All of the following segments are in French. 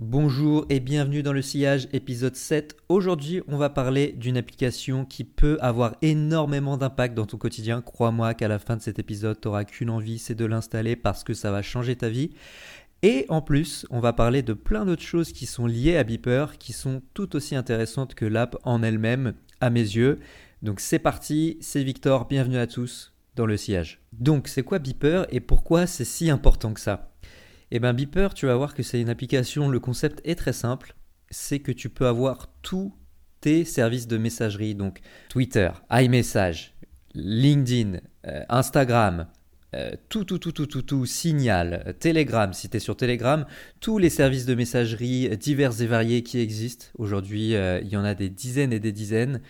Bonjour et bienvenue dans le sillage épisode 7. Aujourd'hui, on va parler d'une application qui peut avoir énormément d'impact dans ton quotidien. Crois-moi qu'à la fin de cet épisode, tu n'auras qu'une envie, c'est de l'installer parce que ça va changer ta vie. Et en plus, on va parler de plein d'autres choses qui sont liées à Beeper, qui sont tout aussi intéressantes que l'app en elle-même, à mes yeux. Donc c'est parti, c'est Victor, bienvenue à tous dans le sillage. Donc c'est quoi Beeper et pourquoi c'est si important que ça? Eh bien Beeper, tu vas voir que c'est une application, le concept est très simple, c'est que tu peux avoir tous tes services de messagerie, donc Twitter, iMessage, LinkedIn, euh, Instagram, euh, tout, tout, tout, tout, tout, tout, Signal, Telegram, si tu es sur Telegram, tous les services de messagerie divers et variés qui existent. Aujourd'hui, euh, il y en a des dizaines et des dizaines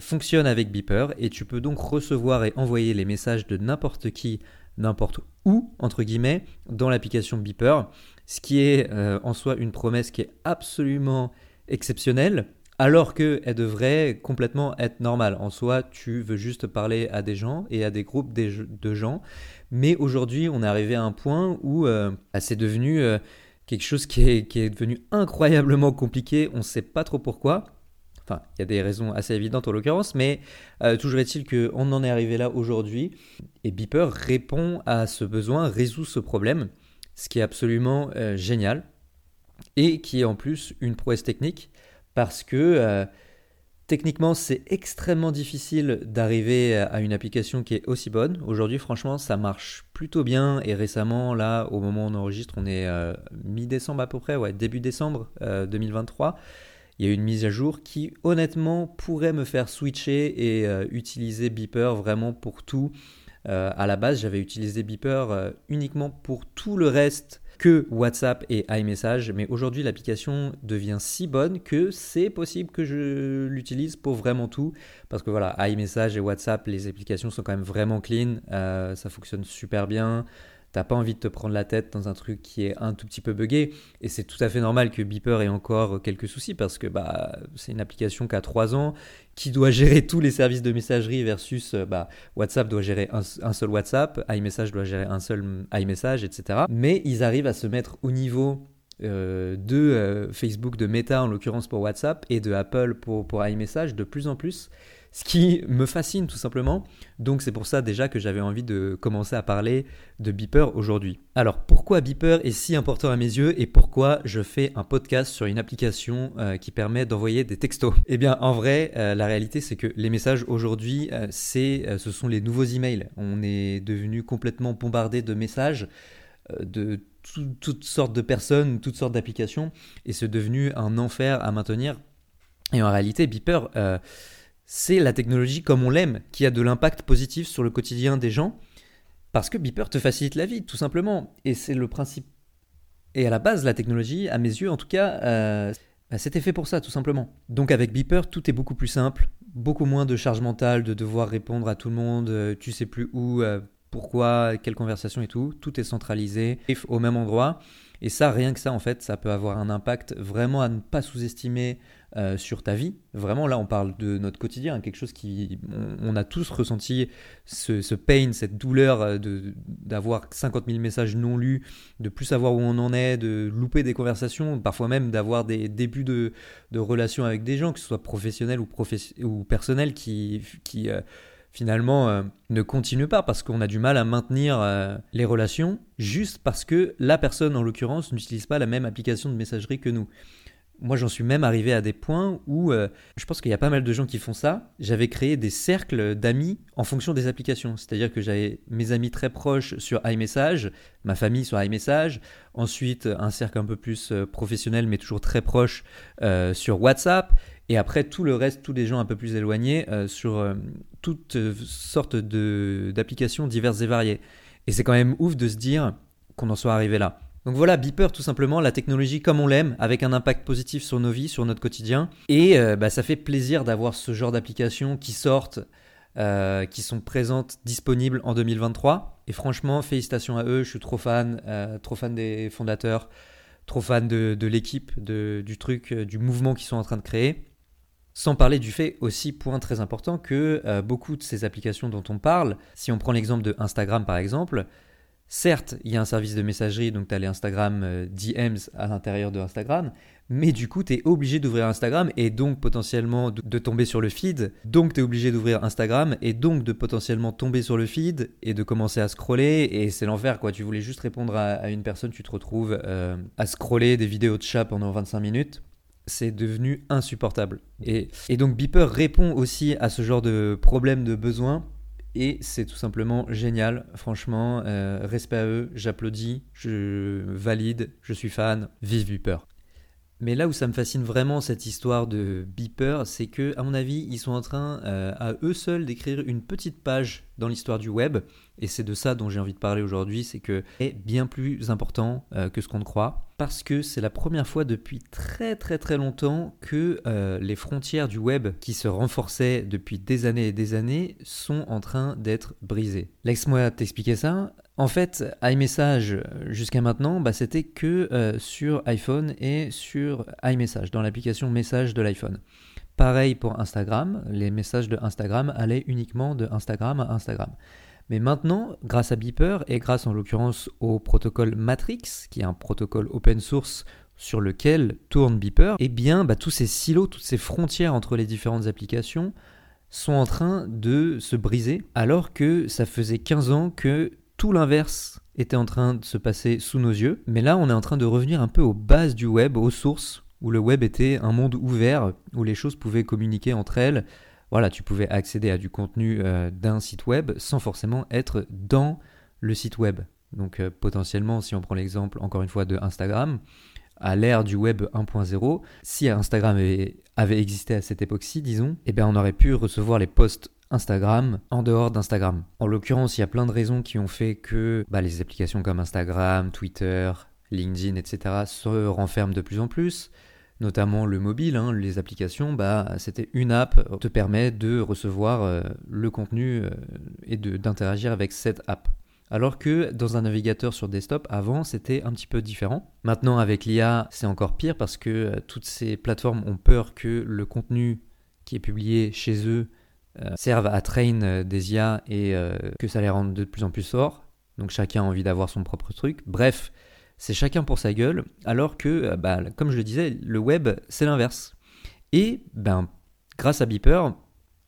fonctionnent avec Beeper. Et tu peux donc recevoir et envoyer les messages de n'importe qui n'importe où, entre guillemets, dans l'application Beeper, ce qui est euh, en soi une promesse qui est absolument exceptionnelle, alors qu'elle devrait complètement être normale. En soi, tu veux juste parler à des gens et à des groupes de gens, mais aujourd'hui, on est arrivé à un point où euh, bah, c'est devenu euh, quelque chose qui est, qui est devenu incroyablement compliqué, on ne sait pas trop pourquoi. Enfin, il y a des raisons assez évidentes en l'occurrence, mais euh, toujours est-il qu'on en est arrivé là aujourd'hui. Et Beeper répond à ce besoin, résout ce problème, ce qui est absolument euh, génial. Et qui est en plus une prouesse technique, parce que euh, techniquement, c'est extrêmement difficile d'arriver à une application qui est aussi bonne. Aujourd'hui, franchement, ça marche plutôt bien. Et récemment, là, au moment où on enregistre, on est mi-décembre à peu près, ouais, début décembre 2023 il y a une mise à jour qui honnêtement pourrait me faire switcher et euh, utiliser Beeper vraiment pour tout. Euh, à la base, j'avais utilisé Beeper euh, uniquement pour tout le reste que WhatsApp et iMessage, mais aujourd'hui l'application devient si bonne que c'est possible que je l'utilise pour vraiment tout, parce que voilà, iMessage et WhatsApp, les applications sont quand même vraiment clean, ça fonctionne super bien, t'as pas envie de te prendre la tête dans un truc qui est un tout petit peu buggé. Et c'est tout à fait normal que Beeper ait encore quelques soucis parce que bah, c'est une application qui a 3 ans, qui doit gérer tous les services de messagerie versus euh, bah, WhatsApp doit gérer un, seul WhatsApp, iMessage doit gérer un seul iMessage, etc. Mais ils arrivent à se mettre au niveau euh, de euh, Facebook, de Meta en l'occurrence pour WhatsApp et de Apple pour iMessage de plus en plus ce qui me fascine tout simplement. Donc c'est pour ça déjà que j'avais envie de commencer à parler de Beeper aujourd'hui. Alors pourquoi Beeper est si important à mes yeux et pourquoi je fais un podcast sur une application euh, qui permet d'envoyer des textos? Eh bien en vrai, euh, la réalité c'est que les messages aujourd'hui, euh, ce sont les nouveaux emails. On est devenu complètement bombardé de messages de toutes sortes de personnes, toutes sortes d'applications, et c'est devenu un enfer à maintenir. Et en réalité, Beeper c'est la technologie comme on l'aime, qui a de l'impact positif sur le quotidien des gens, parce que Beeper te facilite la vie, tout simplement. Et c'est le principe. Et à la base, la technologie, à mes yeux en tout cas, euh, bah, c'était fait pour ça, tout simplement. Donc avec Beeper, tout est beaucoup plus simple, beaucoup moins de charge mentale, de devoir répondre à tout le monde, euh, tu sais plus où, euh, pourquoi, quelle conversation et tout. Tout est centralisé, au même endroit. Et ça, rien que ça, en fait, ça peut avoir un impact vraiment à ne pas sous-estimer euh, sur ta vie. Vraiment, là, on parle de notre quotidien, quelque chose qui. On, a tous ressenti ce, pain, cette douleur euh, d'avoir 50 000 messages non lus, de plus savoir où on en est, de louper des conversations, parfois même d'avoir des débuts de, de relations avec des gens, que ce soit professionnels ou, ou personnels, qui. qui euh, finalement ne continuent pas parce qu'on a du mal à maintenir les relations juste parce que la personne en l'occurrence n'utilise pas la même application de messagerie que nous. Moi, j'en suis même arrivé à des points où euh, je pense qu'il y a pas mal de gens qui font ça. J'avais créé des cercles d'amis en fonction des applications. C'est-à-dire que j'avais mes amis très proches sur iMessage, ma famille sur iMessage, ensuite un cercle un peu plus euh, professionnel mais toujours très proche euh, sur WhatsApp, et après tout le reste, tous les gens un peu plus éloignés sur toutes sortes d'applications diverses et variées. Et c'est quand même ouf de se dire qu'on en soit arrivé là. Donc voilà, Beeper tout simplement, la technologie comme on l'aime, avec un impact positif sur nos vies, sur notre quotidien. Et euh, bah, ça fait plaisir d'avoir ce genre d'applications qui sortent, euh, qui sont présentes, disponibles en 2023. Et franchement, félicitations à eux, je suis trop fan, euh, trop fan des fondateurs, trop fan de, l'équipe, du truc, du mouvement qu'ils sont en train de créer. Sans parler du fait aussi, point très important, que beaucoup de ces applications dont on parle, si on prend l'exemple de Instagram par exemple, Certes, il y a un service de messagerie, donc tu as les Instagram euh, DMs à l'intérieur de Instagram, mais du coup, tu es obligé d'ouvrir Instagram et donc potentiellement de, tomber sur le feed. Donc, tu es obligé d'ouvrir Instagram et donc de potentiellement tomber sur le feed et de commencer à scroller. Et c'est l'enfer, quoi. Tu voulais juste répondre à, une personne, tu te retrouves euh, à scroller des vidéos de chat pendant 25 minutes. C'est devenu insupportable. Et, et donc, Beeper répond aussi à ce genre de problème de besoin et c'est tout simplement génial. Franchement, euh, respect à eux, j'applaudis, je valide, je suis fan. Vive Beeper. Mais là où ça me fascine vraiment cette histoire de Beeper, c'est que, à mon avis, ils sont en train euh, à eux seuls d'écrire une petite page dans l'histoire du web. Et c'est de ça dont j'ai envie de parler aujourd'hui, c'est que c'est bien plus important euh, que ce qu'on ne croit. Parce que c'est la première fois depuis très très très longtemps que euh, les frontières du web qui se renforçaient depuis des années et des années sont en train d'être brisées. Laisse-moi t'expliquer ça. En fait, iMessage, jusqu'à maintenant, bah, c'était que euh, sur iPhone et sur iMessage, dans l'application Message de l'iPhone. Pareil pour Instagram, les messages de Instagram allaient uniquement de Instagram à Instagram. Mais maintenant, grâce à Beeper et grâce en l'occurrence au protocole Matrix, qui est un protocole open source sur lequel tourne Beeper, eh bien bah, tous ces silos, toutes ces frontières entre les différentes applications sont en train de se briser, alors que ça faisait 15 ans que tout l'inverse était en train de se passer sous nos yeux. Mais là, on est en train de revenir un peu aux bases du web, aux sources, où le web était un monde ouvert, où les choses pouvaient communiquer entre elles. Voilà, tu pouvais accéder à du contenu euh, d'un site web sans forcément être dans le site web. Donc euh, potentiellement, si on prend l'exemple encore une fois de Instagram, à l'ère du web 1.0, si Instagram avait, existé à cette époque-ci, disons, eh bien on aurait pu recevoir les posts Instagram en dehors d'Instagram. En l'occurrence, il y a plein de raisons qui ont fait que bah, les applications comme Instagram, Twitter, LinkedIn, etc. se renferment de plus en plus notamment le mobile, hein, les applications, bah, c'était une app qui te permet de recevoir euh, le contenu euh, et d'interagir avec cette app. Alors que dans un navigateur sur desktop, avant, c'était un petit peu différent. Maintenant, avec l'IA, c'est encore pire parce que euh, toutes ces plateformes ont peur que le contenu qui est publié chez eux euh, servent à train euh, des IA et euh, que ça les rende de plus en plus forts. Donc chacun a envie d'avoir son propre truc. Bref, c'est chacun pour sa gueule, alors que, bah, comme je le disais, le web, c'est l'inverse. Et ben, grâce à Beeper,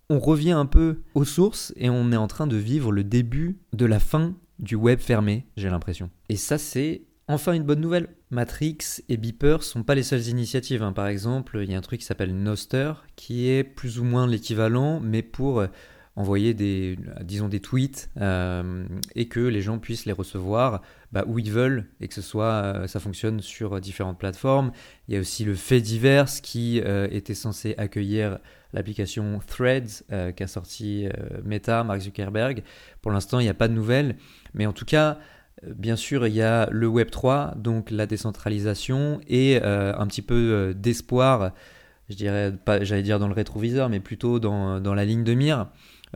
on revient un peu aux sources et on est en train de vivre le début de la fin du web fermé, j'ai l'impression. Et ça, c'est Enfin, une bonne nouvelle, Matrix et Beeper sont pas les seules initiatives. Hein. Par exemple, il y a un truc qui s'appelle Noster, qui est plus ou moins l'équivalent, mais pour euh, envoyer des, tweets euh, et que les gens puissent les recevoir bah, où ils veulent et que ce soit, euh, ça fonctionne sur différentes plateformes. Il y a aussi le fait divers qui était censé accueillir l'application Threads qu'a sorti Meta, Mark Zuckerberg. Pour l'instant, il n'y a pas de nouvelles, mais en tout cas, Bien sûr, il y a le Web 3, donc la décentralisation et euh, un petit peu euh, d'espoir, je dirais pas, j'allais dire dans le rétroviseur, mais plutôt dans, dans la ligne de mire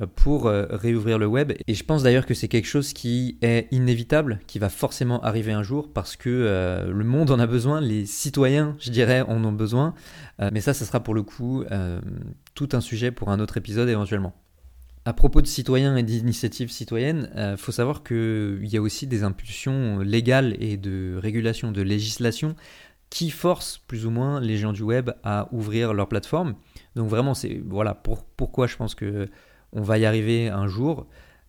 euh, pour réouvrir le web. Et je pense d'ailleurs que c'est quelque chose qui est inévitable, qui va forcément arriver un jour parce que le monde en a besoin, les citoyens, je dirais, en ont besoin. mais ça, ce sera pour le coup tout un sujet pour un autre épisode éventuellement. À propos de citoyens et d'initiatives citoyennes, il euh, faut savoir qu'il y a aussi des impulsions légales et de régulation, de législation qui forcent plus ou moins les gens du web à ouvrir leur plateforme. Donc vraiment, c'est voilà pour, pourquoi je pense que on va y arriver un jour.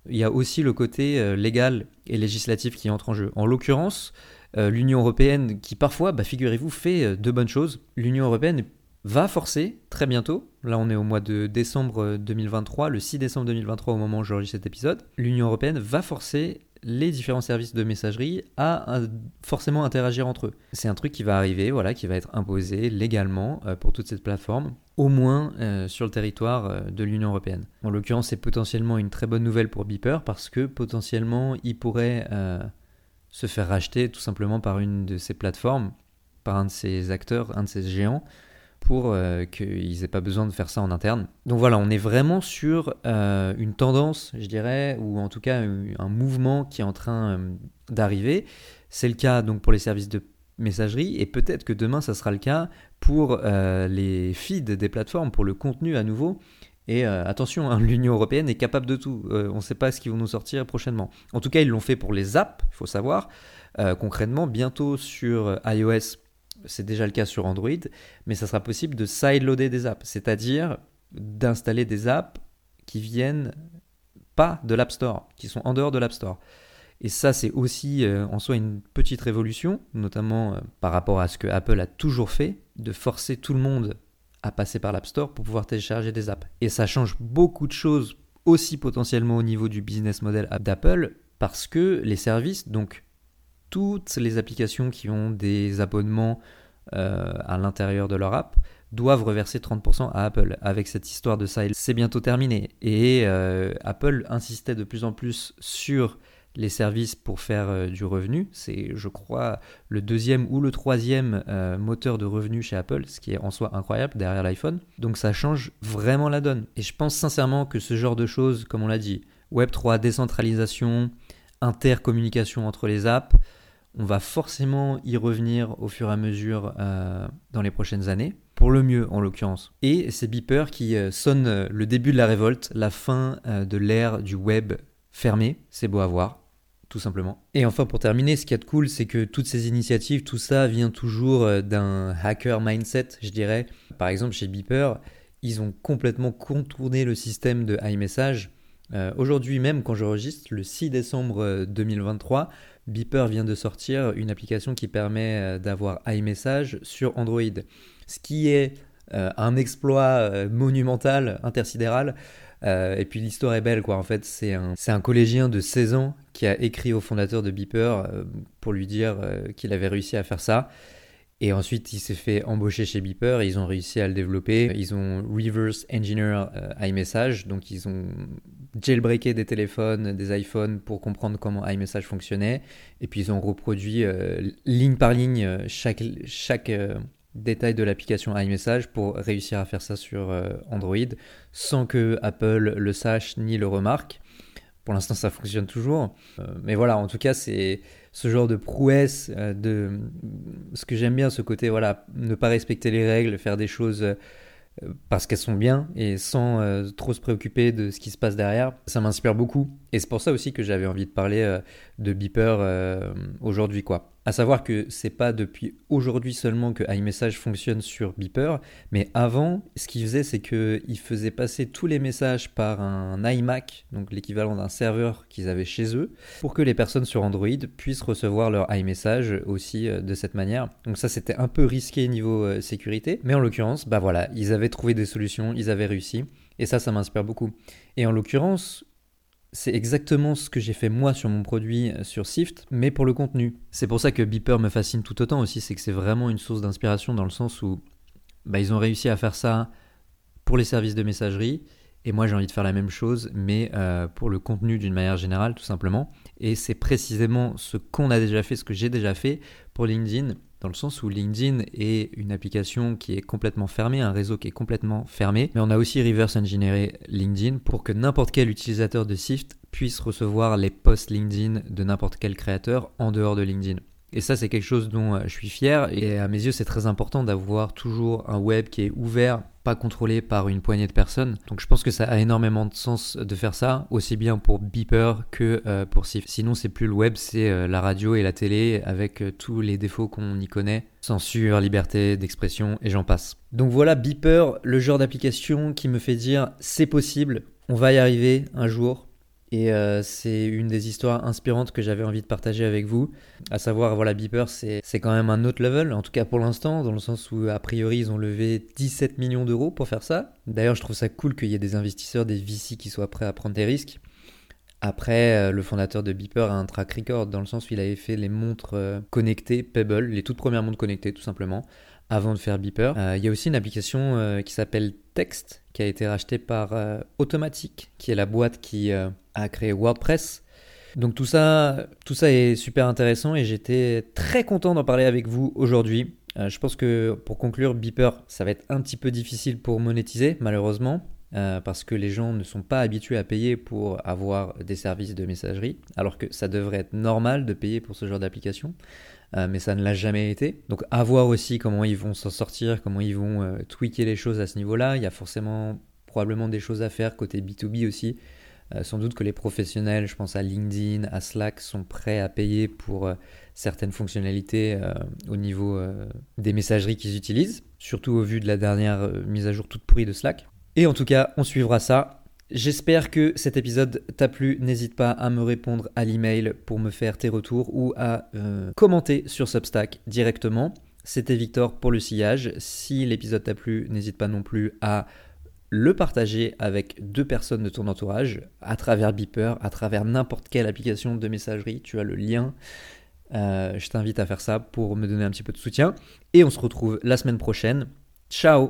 Il y a aussi le côté euh, légal et législatif qui entre en jeu. En l'occurrence, euh, l'Union européenne, qui parfois, bah, figurez-vous, fait de bonnes choses. L'Union européenne va forcer très bientôt, là on est au mois de décembre 2023, le 6 décembre 2023 au moment où j'enregistre cet épisode, l'Union européenne va forcer les différents services de messagerie à forcément interagir entre eux. C'est un truc qui va arriver, voilà, qui va être imposé légalement euh, pour toute cette plateforme, au moins euh, sur le territoire euh, de l'Union européenne. En l'occurrence, c'est potentiellement une très bonne nouvelle pour Beeper parce que potentiellement il pourrait se faire racheter tout simplement par une de ces plateformes, par un de ces acteurs, un de ces géants, pour euh, qu'ils n'aient pas besoin de faire ça en interne. Donc voilà, on est vraiment sur euh, une tendance, je dirais, ou en tout cas un mouvement qui est en train euh, d'arriver. C'est le cas donc pour les services de messagerie et peut-être que demain ça sera le cas pour les feeds des plateformes, pour le contenu à nouveau. Et euh, attention, hein, l'Union européenne est capable de tout. Euh, on ne sait pas ce qu'ils vont nous sortir prochainement. En tout cas, ils l'ont fait pour les apps, il faut savoir. Euh, concrètement, bientôt sur iOS, c'est déjà le cas sur Android, mais ça sera possible de sideloader des apps, c'est-à-dire d'installer des apps qui viennent pas de l'App Store, qui sont en dehors de l'App Store. Et ça, c'est aussi en soi une petite révolution, notamment par rapport à ce que Apple a toujours fait, de forcer tout le monde à passer par l'App Store pour pouvoir télécharger des apps. Et ça change beaucoup de choses aussi potentiellement au niveau du business model d'Apple parce que les services, donc toutes les applications qui ont des abonnements euh, à l'intérieur de leur app, doivent reverser 30% à Apple. Avec cette histoire de ça, c'est bientôt terminé. Et euh, Apple insistait de plus en plus sur les services pour faire euh, du revenu. C'est, je crois, le deuxième ou le troisième moteur de revenu chez Apple, ce qui est en soi incroyable derrière l'iPhone. Donc ça change vraiment la donne. Et je pense sincèrement que ce genre de choses, comme on l'a dit, Web3, décentralisation, intercommunication entre les apps, on va forcément y revenir au fur et à mesure euh, dans les prochaines années, pour le mieux en l'occurrence. Et ces beepers qui sonnent le début de la révolte, la fin de l'ère du web fermé, c'est beau à voir tout simplement. Et enfin, pour terminer, ce qui est de cool, c'est que toutes ces initiatives, tout ça vient toujours euh, d'un hacker mindset, je dirais. Par exemple, chez Beeper, ils ont complètement contourné le système de iMessage. Euh, aujourd'hui même, quand j'enregistre, le 6 décembre 2023, euh, Beeper vient de sortir une application qui permet d'avoir iMessage sur Android. Ce qui est un exploit monumental, intersidéral, euh, et puis l'histoire est belle, quoi. En fait, c'est un, un, collégien de 16 ans qui a écrit au fondateur de Beeper euh, pour lui dire euh, qu'il avait réussi à faire ça. Et ensuite, il s'est fait embaucher chez Beeper et ils ont réussi à le développer. Ils ont reverse engineer iMessage, donc ils ont jailbreaké des téléphones, des iPhones pour comprendre comment iMessage fonctionnait. Et puis ils ont reproduit ligne par ligne chaque, chaque détails de l'application iMessage pour réussir à faire ça sur euh, Android sans que Apple le sache ni le remarque. Pour l'instant, ça fonctionne toujours. Euh, mais voilà, en tout cas, c'est ce genre de prouesse, euh, de ce que j'aime bien, ce côté, voilà, ne pas respecter les règles, faire des choses parce qu'elles sont bien et sans trop se préoccuper de ce qui se passe derrière. Ça m'inspire beaucoup. Et c'est pour ça aussi que j'avais envie de parler de Beeper aujourd'hui, quoi. À savoir que c'est pas depuis aujourd'hui seulement que iMessage fonctionne sur Beeper, mais avant, ce qu'il faisait, c'est qu'il faisait passer tous les messages par un iMac, donc l'équivalent d'un serveur qu'ils avaient chez eux, pour que les personnes sur Android puissent recevoir leur iMessage aussi euh, de cette manière. Donc ça, c'était un peu risqué niveau euh, sécurité, mais en l'occurrence, bah voilà, ils avaient trouvé des solutions, ils avaient réussi, et ça, ça m'inspire beaucoup. Et en l'occurrence, c'est exactement ce que j'ai fait moi sur mon produit euh, sur Sift, mais pour le contenu. C'est pour ça que Beeper me fascine tout autant aussi, c'est que c'est vraiment une source d'inspiration dans le sens où bah, ils ont réussi à faire ça pour les services de messagerie, et moi j'ai envie de faire la même chose, mais euh, pour le contenu d'une manière générale, tout simplement. Et c'est précisément ce qu'on a déjà fait, ce que j'ai déjà fait pour LinkedIn dans le sens où LinkedIn est une application qui est complètement fermée, un réseau qui est complètement fermé, mais on a aussi reverse engineeré LinkedIn pour que n'importe quel utilisateur de Sift puisse recevoir les posts LinkedIn de n'importe quel créateur en dehors de LinkedIn. Et ça, c'est quelque chose dont euh, je suis fier. Et à mes yeux, c'est très important d'avoir toujours un web qui est ouvert, pas contrôlé par une poignée de personnes. Donc je pense que ça a énormément de sens de faire ça, aussi bien pour Beeper que euh, pour Sif. Sinon, c'est plus le web, c'est euh, la radio et la télé avec tous les défauts qu'on y connaît. Censure, liberté d'expression et j'en passe. Donc voilà Beeper, le genre d'application qui me fait dire c'est possible, on va y arriver un jour. Et euh, c'est une des histoires inspirantes que j'avais envie de partager avec vous. À savoir, voilà, Beeper, c'est quand même un autre level, en tout cas pour l'instant, dans le sens où, a priori, ils ont levé 17 millions d'euros pour faire ça. D'ailleurs, je trouve ça cool qu'il y ait des investisseurs, des VC qui soient prêts à prendre des risques. Après, euh, le fondateur de Beeper a un track record, dans le sens où il avait fait les montres euh, connectées Pebble, les toutes premières montres connectées, tout simplement avant de faire Beeper. il y a aussi une application qui s'appelle Text, qui a été rachetée par Automatic, qui est la boîte qui à créer WordPress. Donc tout ça, tout ça est super intéressant et j'étais très content d'en parler avec vous aujourd'hui. Euh, je pense que pour conclure, Beeper, ça va être un petit peu difficile pour monétiser, malheureusement, euh, parce que les gens ne sont pas habitués à payer pour avoir des services de messagerie, alors que ça devrait être normal de payer pour ce genre d'application, euh, mais ça ne l'a jamais été. Donc à voir aussi comment ils vont s'en sortir, comment ils vont tweaker les choses à ce niveau-là. Il y a forcément probablement des choses à faire côté B2B aussi. Euh, sans doute que les professionnels, je pense à LinkedIn, à Slack, sont prêts à payer pour euh, certaines fonctionnalités euh, au niveau des messageries qu'ils utilisent, surtout au vu de la dernière mise à jour toute pourrie de Slack. Et en tout cas, on suivra ça. J'espère que cet épisode t'a plu. N'hésite pas à me répondre à l'email pour me faire tes retours ou à commenter sur Substack directement. C'était Victor pour le sillage. Si l'épisode t'a plu, n'hésite pas non plus à le partager avec deux personnes de ton entourage à travers Beeper, à travers n'importe quelle application de messagerie. Tu as le lien. Euh, je t'invite à faire ça pour me donner un petit peu de soutien. Et on se retrouve la semaine prochaine. Ciao